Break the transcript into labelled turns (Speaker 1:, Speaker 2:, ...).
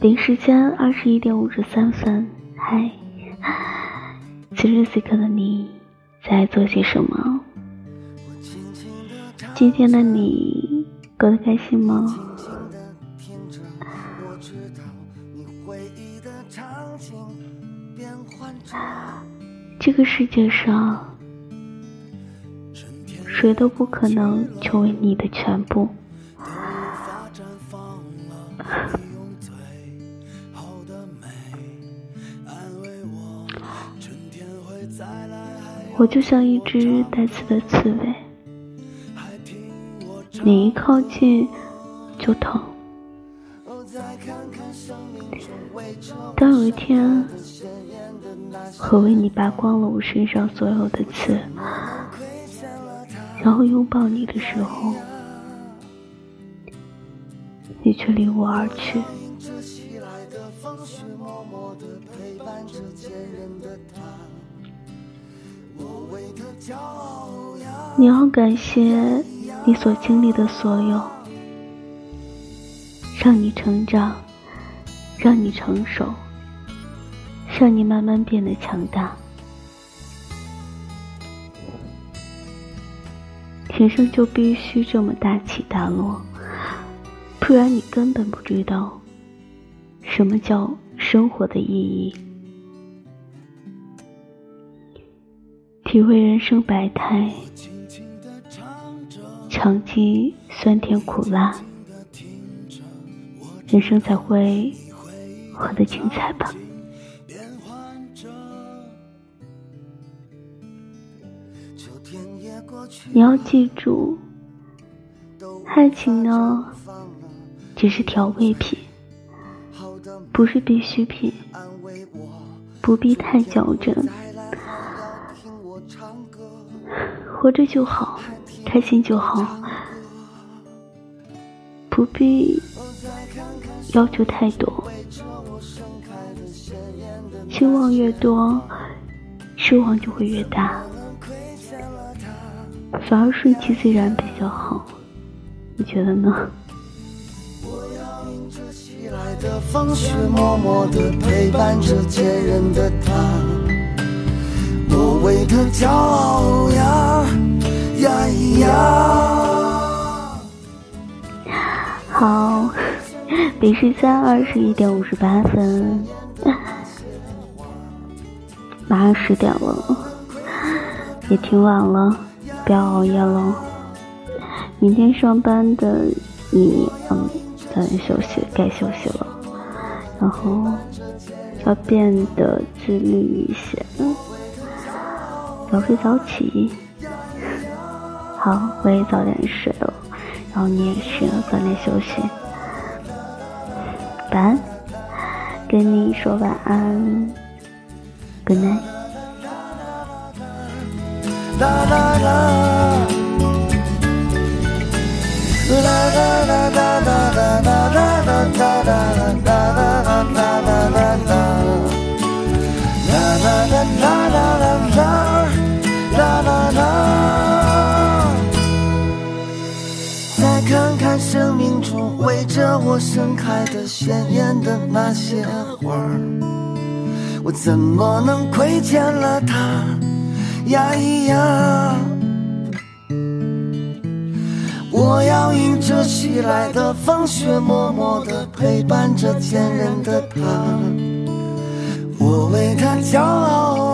Speaker 1: 北时间二十一点五十三分，嗨，此时此刻的你在做些什么？今天的你过得开心吗？这个世界上，谁都不可能成为你的全部。我就像一只带刺的刺猬，你一靠近就疼。当有一天，我为你拔光了我身上所有的刺，然后拥抱你的时候，你却离我而去。你要感谢你所经历的所有，让你成长，让你成熟，让你慢慢变得强大。人生就必须这么大起大落，不然你根本不知道什么叫生活的意义。体会人生百态，尝尽酸甜苦辣，人生才会活得精彩吧。你要记住，爱情呢，只是调味品，不是必需品，不必太较真。活着就好，开心就好，不必要求太多。期望越多，失望就会越大，反而顺其自然比较好。你觉得呢？为他骄傲好，北时间二十一点五十八分，马上十点了，也挺晚了，不要熬夜了。明天上班的你，嗯，早点休息，该休息了，然后要变得自律一些。早睡早起，好，我也早点睡了，然后你也是早点休息，晚安，跟你说晚安，Good night。啦啦啦啦啦啦啦啦着我盛开的鲜艳的那些花儿，我怎么能亏欠了他呀咿呀？我要迎着袭来的风雪，默默地陪伴着坚韧的他，我为他骄傲。